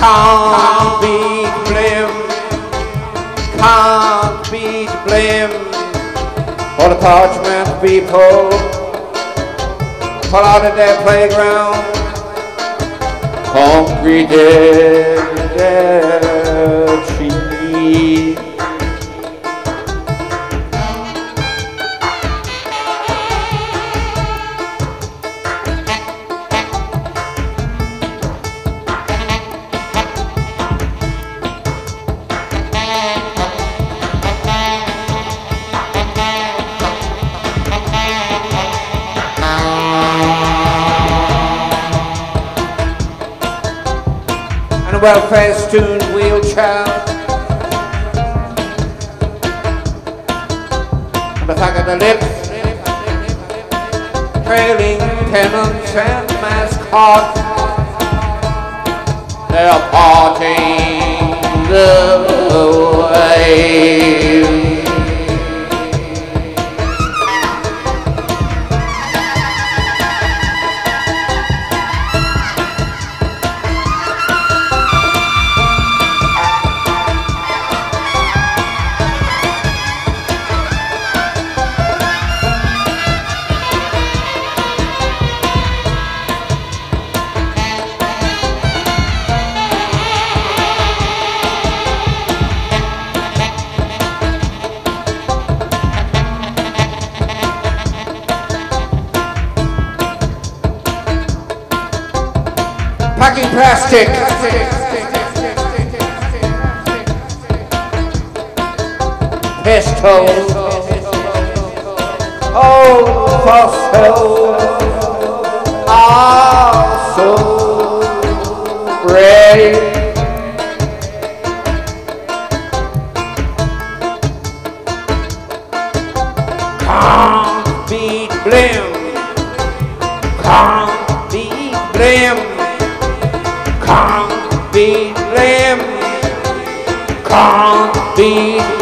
Can't beat blim. Can't beat blim. For the parchment people pull out of their playground. Concrete their and a well-festooned wheelchair. And the back of the lips, trailing pennants and mascots. They're parting Packing plastic. Pistols. Oh, fossils are so ready. Can't beat blim. Can't beat blim. Blim. Can't beat.